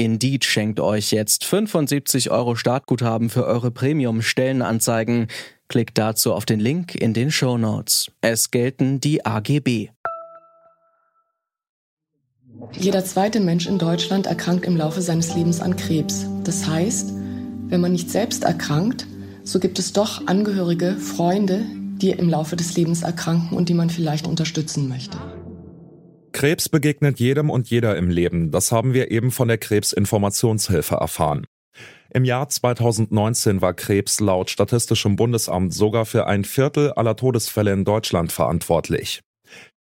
Indeed schenkt euch jetzt 75 Euro Startguthaben für eure Premium-Stellenanzeigen. Klickt dazu auf den Link in den Show Notes. Es gelten die AGB. Jeder zweite Mensch in Deutschland erkrankt im Laufe seines Lebens an Krebs. Das heißt, wenn man nicht selbst erkrankt, so gibt es doch Angehörige, Freunde, die im Laufe des Lebens erkranken und die man vielleicht unterstützen möchte. Krebs begegnet jedem und jeder im Leben. Das haben wir eben von der Krebsinformationshilfe erfahren. Im Jahr 2019 war Krebs laut Statistischem Bundesamt sogar für ein Viertel aller Todesfälle in Deutschland verantwortlich.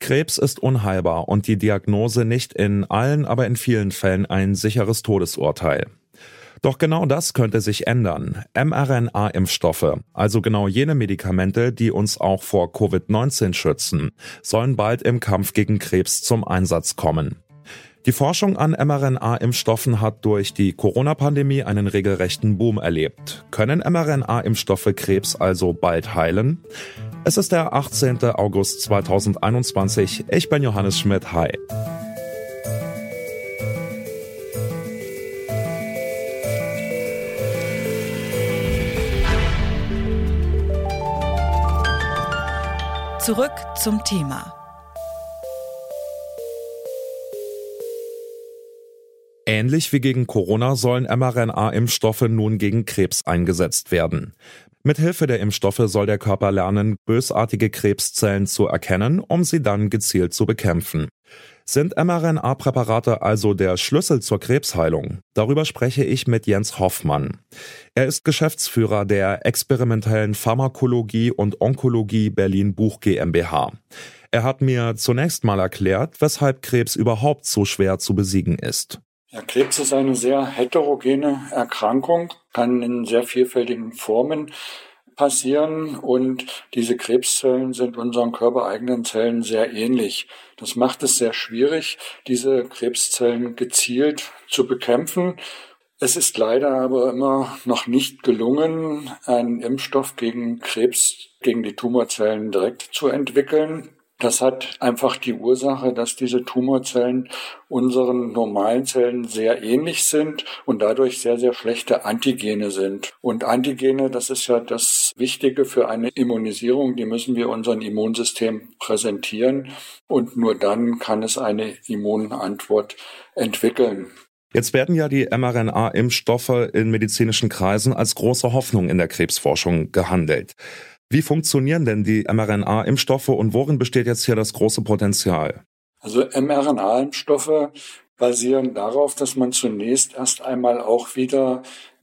Krebs ist unheilbar und die Diagnose nicht in allen, aber in vielen Fällen ein sicheres Todesurteil. Doch genau das könnte sich ändern. mRNA-Impfstoffe, also genau jene Medikamente, die uns auch vor Covid-19 schützen, sollen bald im Kampf gegen Krebs zum Einsatz kommen. Die Forschung an mRNA-Impfstoffen hat durch die Corona-Pandemie einen regelrechten Boom erlebt. Können mRNA-Impfstoffe Krebs also bald heilen? Es ist der 18. August 2021. Ich bin Johannes Schmidt. Hi. Zurück zum Thema. Ähnlich wie gegen Corona sollen mRNA-Impfstoffe nun gegen Krebs eingesetzt werden. Mithilfe der Impfstoffe soll der Körper lernen, bösartige Krebszellen zu erkennen, um sie dann gezielt zu bekämpfen. Sind mRNA-Präparate also der Schlüssel zur Krebsheilung? Darüber spreche ich mit Jens Hoffmann. Er ist Geschäftsführer der experimentellen Pharmakologie und Onkologie Berlin Buch GmbH. Er hat mir zunächst mal erklärt, weshalb Krebs überhaupt so schwer zu besiegen ist. Ja, Krebs ist eine sehr heterogene Erkrankung, kann in sehr vielfältigen Formen passieren und diese Krebszellen sind unseren körpereigenen Zellen sehr ähnlich. Das macht es sehr schwierig, diese Krebszellen gezielt zu bekämpfen. Es ist leider aber immer noch nicht gelungen, einen Impfstoff gegen Krebs, gegen die Tumorzellen direkt zu entwickeln. Das hat einfach die Ursache, dass diese Tumorzellen unseren normalen Zellen sehr ähnlich sind und dadurch sehr, sehr schlechte Antigene sind. Und Antigene, das ist ja das Wichtige für eine Immunisierung, die müssen wir unserem Immunsystem präsentieren und nur dann kann es eine Immunantwort entwickeln. Jetzt werden ja die mRNA-Impfstoffe in medizinischen Kreisen als große Hoffnung in der Krebsforschung gehandelt. Wie funktionieren denn die mRNA-Impfstoffe und worin besteht jetzt hier das große Potenzial? Also mRNA-Impfstoffe basieren darauf, dass man zunächst erst einmal auch wieder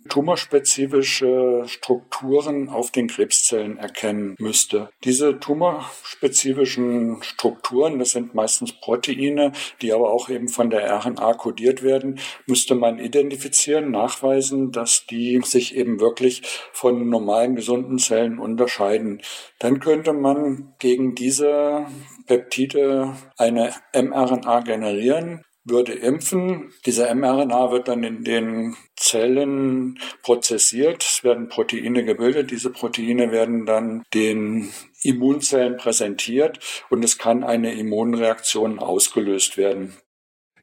tumorspezifische Strukturen auf den Krebszellen erkennen müsste. Diese tumorspezifischen Strukturen, das sind meistens Proteine, die aber auch eben von der RNA kodiert werden, müsste man identifizieren, nachweisen, dass die sich eben wirklich von normalen gesunden Zellen unterscheiden. Dann könnte man gegen diese Peptide eine mRNA generieren, würde impfen. Diese mRNA wird dann in den Zellen prozessiert, es werden Proteine gebildet. Diese Proteine werden dann den Immunzellen präsentiert und es kann eine Immunreaktion ausgelöst werden.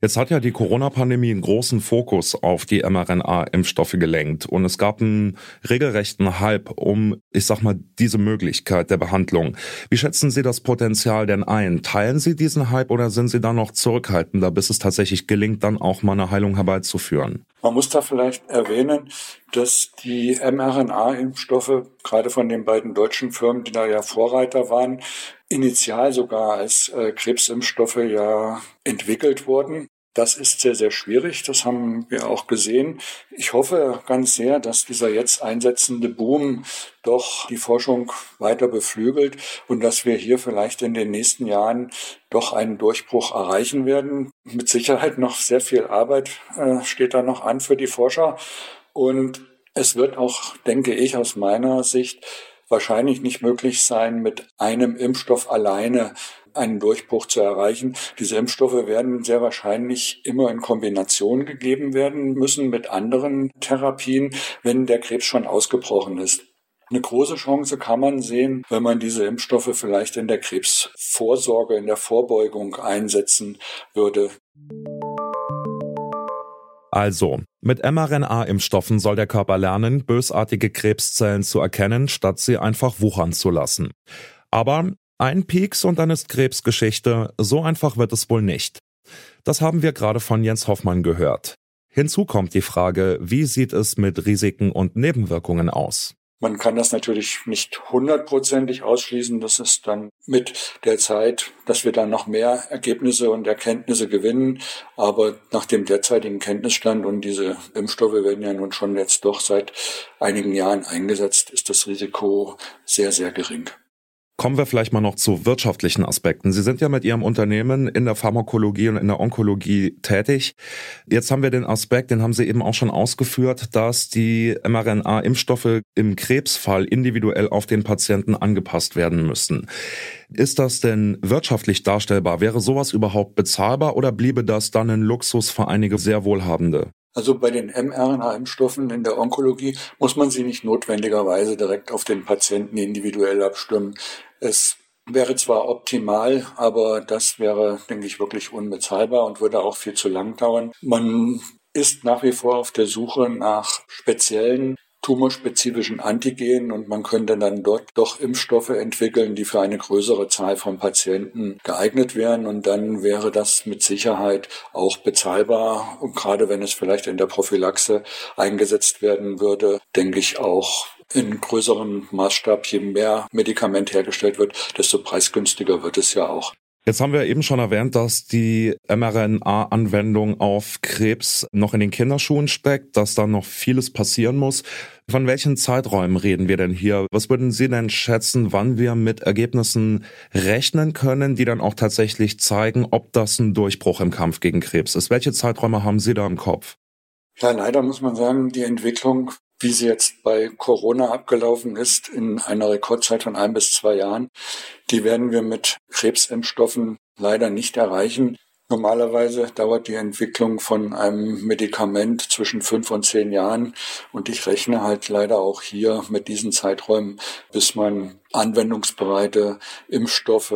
Jetzt hat ja die Corona-Pandemie einen großen Fokus auf die mRNA-Impfstoffe gelenkt und es gab einen regelrechten Hype um, ich sag mal, diese Möglichkeit der Behandlung. Wie schätzen Sie das Potenzial denn ein? Teilen Sie diesen Hype oder sind Sie da noch zurückhaltender, bis es tatsächlich gelingt, dann auch mal eine Heilung herbeizuführen? Man muss da vielleicht erwähnen, dass die mRNA-Impfstoffe, gerade von den beiden deutschen Firmen, die da ja Vorreiter waren, initial sogar als äh, Krebsimpfstoffe ja entwickelt wurden. Das ist sehr, sehr schwierig. Das haben wir auch gesehen. Ich hoffe ganz sehr, dass dieser jetzt einsetzende Boom doch die Forschung weiter beflügelt und dass wir hier vielleicht in den nächsten Jahren doch einen Durchbruch erreichen werden. Mit Sicherheit noch sehr viel Arbeit äh, steht da noch an für die Forscher. Und es wird auch, denke ich, aus meiner Sicht wahrscheinlich nicht möglich sein, mit einem Impfstoff alleine einen Durchbruch zu erreichen. Diese Impfstoffe werden sehr wahrscheinlich immer in Kombination gegeben werden müssen mit anderen Therapien, wenn der Krebs schon ausgebrochen ist. Eine große Chance kann man sehen, wenn man diese Impfstoffe vielleicht in der Krebsvorsorge, in der Vorbeugung einsetzen würde. Also, mit mRNA-Impfstoffen soll der Körper lernen, bösartige Krebszellen zu erkennen, statt sie einfach wuchern zu lassen. Aber ein Pieks und dann ist Krebsgeschichte, so einfach wird es wohl nicht. Das haben wir gerade von Jens Hoffmann gehört. Hinzu kommt die Frage, wie sieht es mit Risiken und Nebenwirkungen aus? Man kann das natürlich nicht hundertprozentig ausschließen. Das ist dann mit der Zeit, dass wir dann noch mehr Ergebnisse und Erkenntnisse gewinnen. Aber nach dem derzeitigen Kenntnisstand und diese Impfstoffe werden ja nun schon jetzt doch seit einigen Jahren eingesetzt, ist das Risiko sehr, sehr gering. Kommen wir vielleicht mal noch zu wirtschaftlichen Aspekten. Sie sind ja mit Ihrem Unternehmen in der Pharmakologie und in der Onkologie tätig. Jetzt haben wir den Aspekt, den haben Sie eben auch schon ausgeführt, dass die mRNA-Impfstoffe im Krebsfall individuell auf den Patienten angepasst werden müssen. Ist das denn wirtschaftlich darstellbar? Wäre sowas überhaupt bezahlbar oder bliebe das dann ein Luxus für einige sehr Wohlhabende? Also bei den mRNA-Impfstoffen in der Onkologie muss man sie nicht notwendigerweise direkt auf den Patienten individuell abstimmen. Es wäre zwar optimal, aber das wäre, denke ich, wirklich unbezahlbar und würde auch viel zu lang dauern. Man ist nach wie vor auf der Suche nach speziellen tumorspezifischen Antigenen und man könnte dann dort doch Impfstoffe entwickeln, die für eine größere Zahl von Patienten geeignet wären und dann wäre das mit Sicherheit auch bezahlbar und gerade wenn es vielleicht in der Prophylaxe eingesetzt werden würde, denke ich auch in größerem Maßstab, je mehr Medikament hergestellt wird, desto preisgünstiger wird es ja auch. Jetzt haben wir eben schon erwähnt, dass die mRNA-Anwendung auf Krebs noch in den Kinderschuhen steckt, dass da noch vieles passieren muss. Von welchen Zeiträumen reden wir denn hier? Was würden Sie denn schätzen, wann wir mit Ergebnissen rechnen können, die dann auch tatsächlich zeigen, ob das ein Durchbruch im Kampf gegen Krebs ist? Welche Zeiträume haben Sie da im Kopf? Ja, leider muss man sagen, die Entwicklung wie sie jetzt bei Corona abgelaufen ist, in einer Rekordzeit von ein bis zwei Jahren, die werden wir mit Krebsimpfstoffen leider nicht erreichen. Normalerweise dauert die Entwicklung von einem Medikament zwischen fünf und zehn Jahren und ich rechne halt leider auch hier mit diesen Zeiträumen, bis man anwendungsbereite Impfstoffe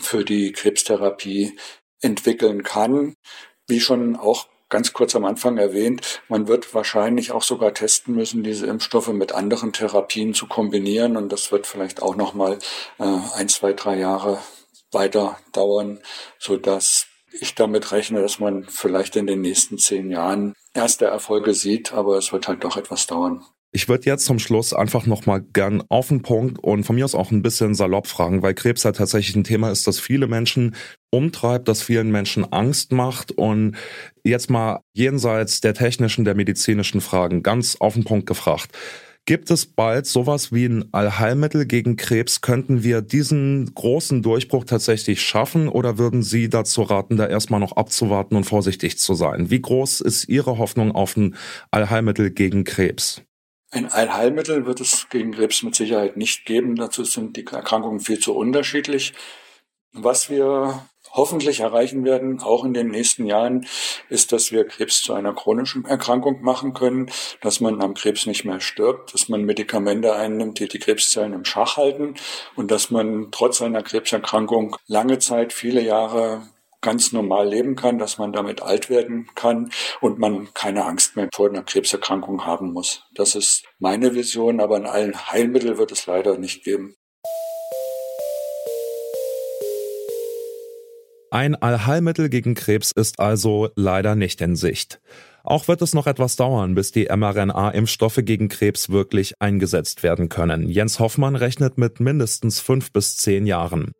für die Krebstherapie entwickeln kann. Wie schon auch ganz kurz am Anfang erwähnt, man wird wahrscheinlich auch sogar testen müssen, diese Impfstoffe mit anderen Therapien zu kombinieren. Und das wird vielleicht auch noch mal äh, ein, zwei, drei Jahre weiter dauern, so dass ich damit rechne, dass man vielleicht in den nächsten zehn Jahren erste Erfolge sieht, aber es wird halt doch etwas dauern. Ich würde jetzt zum Schluss einfach nochmal gern auf den Punkt und von mir aus auch ein bisschen salopp fragen, weil Krebs ja tatsächlich ein Thema ist, das viele Menschen umtreibt, das vielen Menschen Angst macht und jetzt mal jenseits der technischen, der medizinischen Fragen ganz auf den Punkt gefragt. Gibt es bald sowas wie ein Allheilmittel gegen Krebs? Könnten wir diesen großen Durchbruch tatsächlich schaffen oder würden Sie dazu raten, da erstmal noch abzuwarten und vorsichtig zu sein? Wie groß ist Ihre Hoffnung auf ein Allheilmittel gegen Krebs? Ein Allheilmittel wird es gegen Krebs mit Sicherheit nicht geben. Dazu sind die Erkrankungen viel zu unterschiedlich. Was wir hoffentlich erreichen werden, auch in den nächsten Jahren, ist, dass wir Krebs zu einer chronischen Erkrankung machen können, dass man am Krebs nicht mehr stirbt, dass man Medikamente einnimmt, die die Krebszellen im Schach halten und dass man trotz einer Krebserkrankung lange Zeit, viele Jahre ganz normal leben kann, dass man damit alt werden kann und man keine Angst mehr vor einer Krebserkrankung haben muss. Das ist meine Vision, aber in allen Heilmitteln wird es leider nicht geben. Ein Allheilmittel gegen Krebs ist also leider nicht in Sicht. Auch wird es noch etwas dauern, bis die mRNA-Impfstoffe gegen Krebs wirklich eingesetzt werden können. Jens Hoffmann rechnet mit mindestens fünf bis zehn Jahren.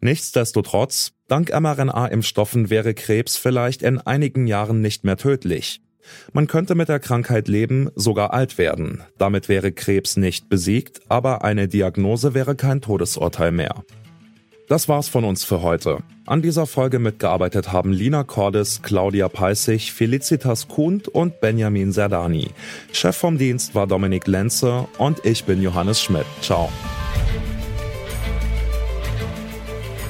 Nichtsdestotrotz, dank mRNA-Impfstoffen wäre Krebs vielleicht in einigen Jahren nicht mehr tödlich. Man könnte mit der Krankheit leben, sogar alt werden. Damit wäre Krebs nicht besiegt, aber eine Diagnose wäre kein Todesurteil mehr. Das war's von uns für heute. An dieser Folge mitgearbeitet haben Lina Cordes, Claudia Peissig, Felicitas Kuhnt und Benjamin Serdani. Chef vom Dienst war Dominik Lenze und ich bin Johannes Schmidt. Ciao.